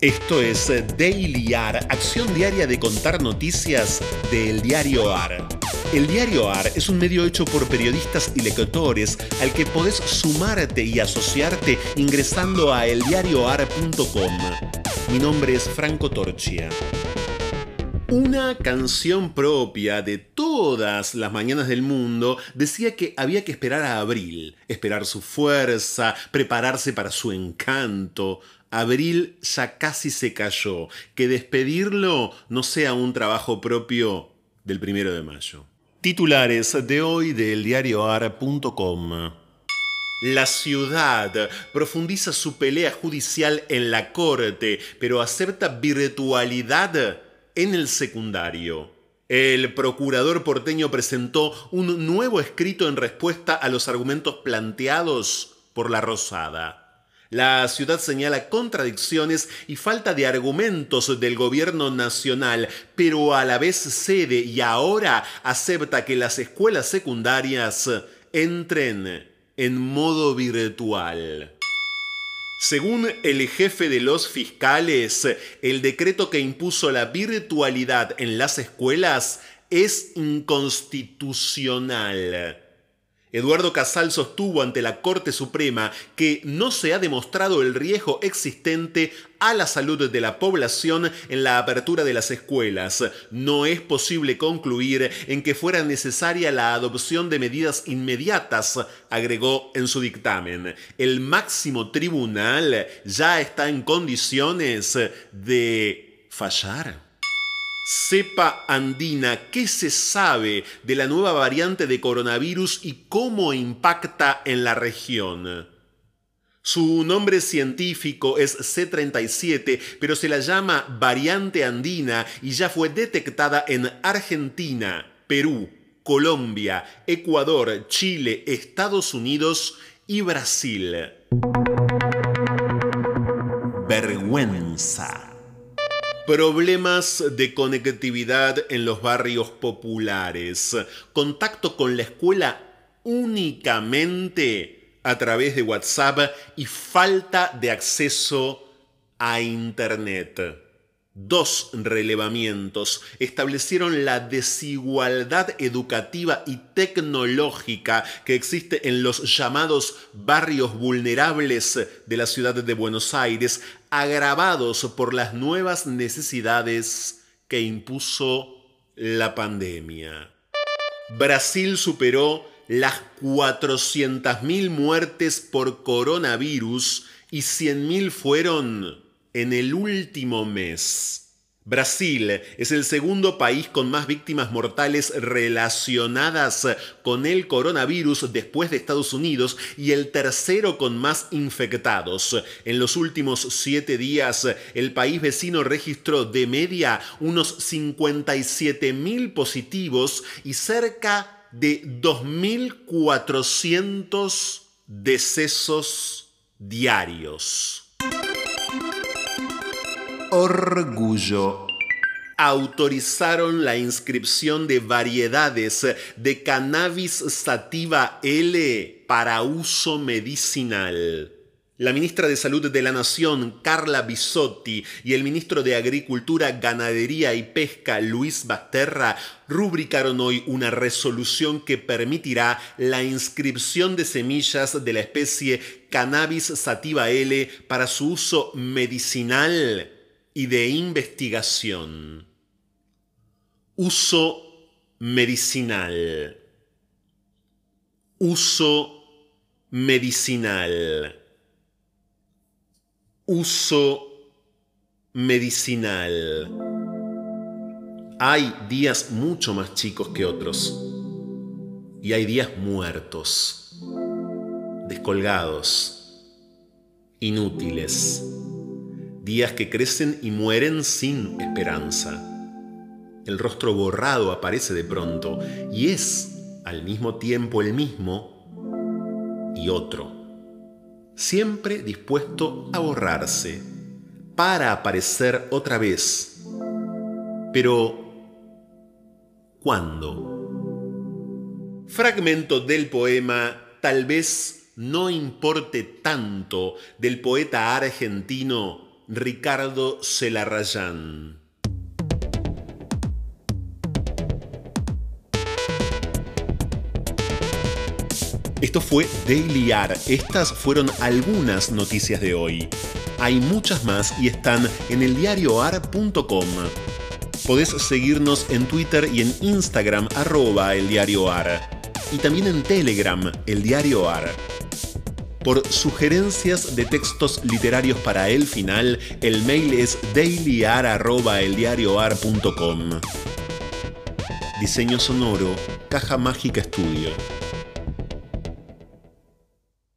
Esto es Daily AR, acción diaria de contar noticias del diario AR. El diario AR es un medio hecho por periodistas y lectores al que podés sumarte y asociarte ingresando a eldiarioar.com. Mi nombre es Franco Torchia. Una canción propia de todas las mañanas del mundo decía que había que esperar a abril, esperar su fuerza, prepararse para su encanto. Abril ya casi se cayó, que despedirlo no sea un trabajo propio del primero de mayo. Titulares de hoy del diarioar.com. La ciudad profundiza su pelea judicial en la corte, pero acepta virtualidad en el secundario. El procurador porteño presentó un nuevo escrito en respuesta a los argumentos planteados por la Rosada. La ciudad señala contradicciones y falta de argumentos del gobierno nacional, pero a la vez cede y ahora acepta que las escuelas secundarias entren en modo virtual. Según el jefe de los fiscales, el decreto que impuso la virtualidad en las escuelas es inconstitucional. Eduardo Casal sostuvo ante la Corte Suprema que no se ha demostrado el riesgo existente a la salud de la población en la apertura de las escuelas. No es posible concluir en que fuera necesaria la adopción de medidas inmediatas, agregó en su dictamen. El máximo tribunal ya está en condiciones de fallar. Cepa andina, ¿qué se sabe de la nueva variante de coronavirus y cómo impacta en la región? Su nombre científico es C37, pero se la llama variante andina y ya fue detectada en Argentina, Perú, Colombia, Ecuador, Chile, Estados Unidos y Brasil. Vergüenza. Problemas de conectividad en los barrios populares. Contacto con la escuela únicamente a través de WhatsApp y falta de acceso a Internet. Dos relevamientos establecieron la desigualdad educativa y tecnológica que existe en los llamados barrios vulnerables de la ciudad de Buenos Aires, agravados por las nuevas necesidades que impuso la pandemia. Brasil superó las 400.000 muertes por coronavirus y 100.000 fueron en el último mes. Brasil es el segundo país con más víctimas mortales relacionadas con el coronavirus después de Estados Unidos y el tercero con más infectados. En los últimos siete días, el país vecino registró de media unos 57 mil positivos y cerca de 2.400 decesos diarios. Orgullo. Autorizaron la inscripción de variedades de cannabis sativa L para uso medicinal. La ministra de Salud de la Nación, Carla Bisotti, y el ministro de Agricultura, Ganadería y Pesca, Luis Basterra, rubricaron hoy una resolución que permitirá la inscripción de semillas de la especie Cannabis sativa L para su uso medicinal y de investigación. Uso medicinal. Uso medicinal. Uso medicinal. Hay días mucho más chicos que otros. Y hay días muertos, descolgados, inútiles días que crecen y mueren sin esperanza. El rostro borrado aparece de pronto y es al mismo tiempo el mismo y otro, siempre dispuesto a borrarse para aparecer otra vez. Pero, ¿cuándo? Fragmento del poema Tal vez no importe tanto del poeta argentino Ricardo Celarrayán. Esto fue Daily AR. Estas fueron algunas noticias de hoy. Hay muchas más y están en eldiarioar.com. Podés seguirnos en Twitter y en Instagram arroba eldiarioar. Y también en Telegram, el diario AR. Por sugerencias de textos literarios para el final, el mail es dailyar.eldiarioar.com. Diseño sonoro, Caja Mágica Estudio.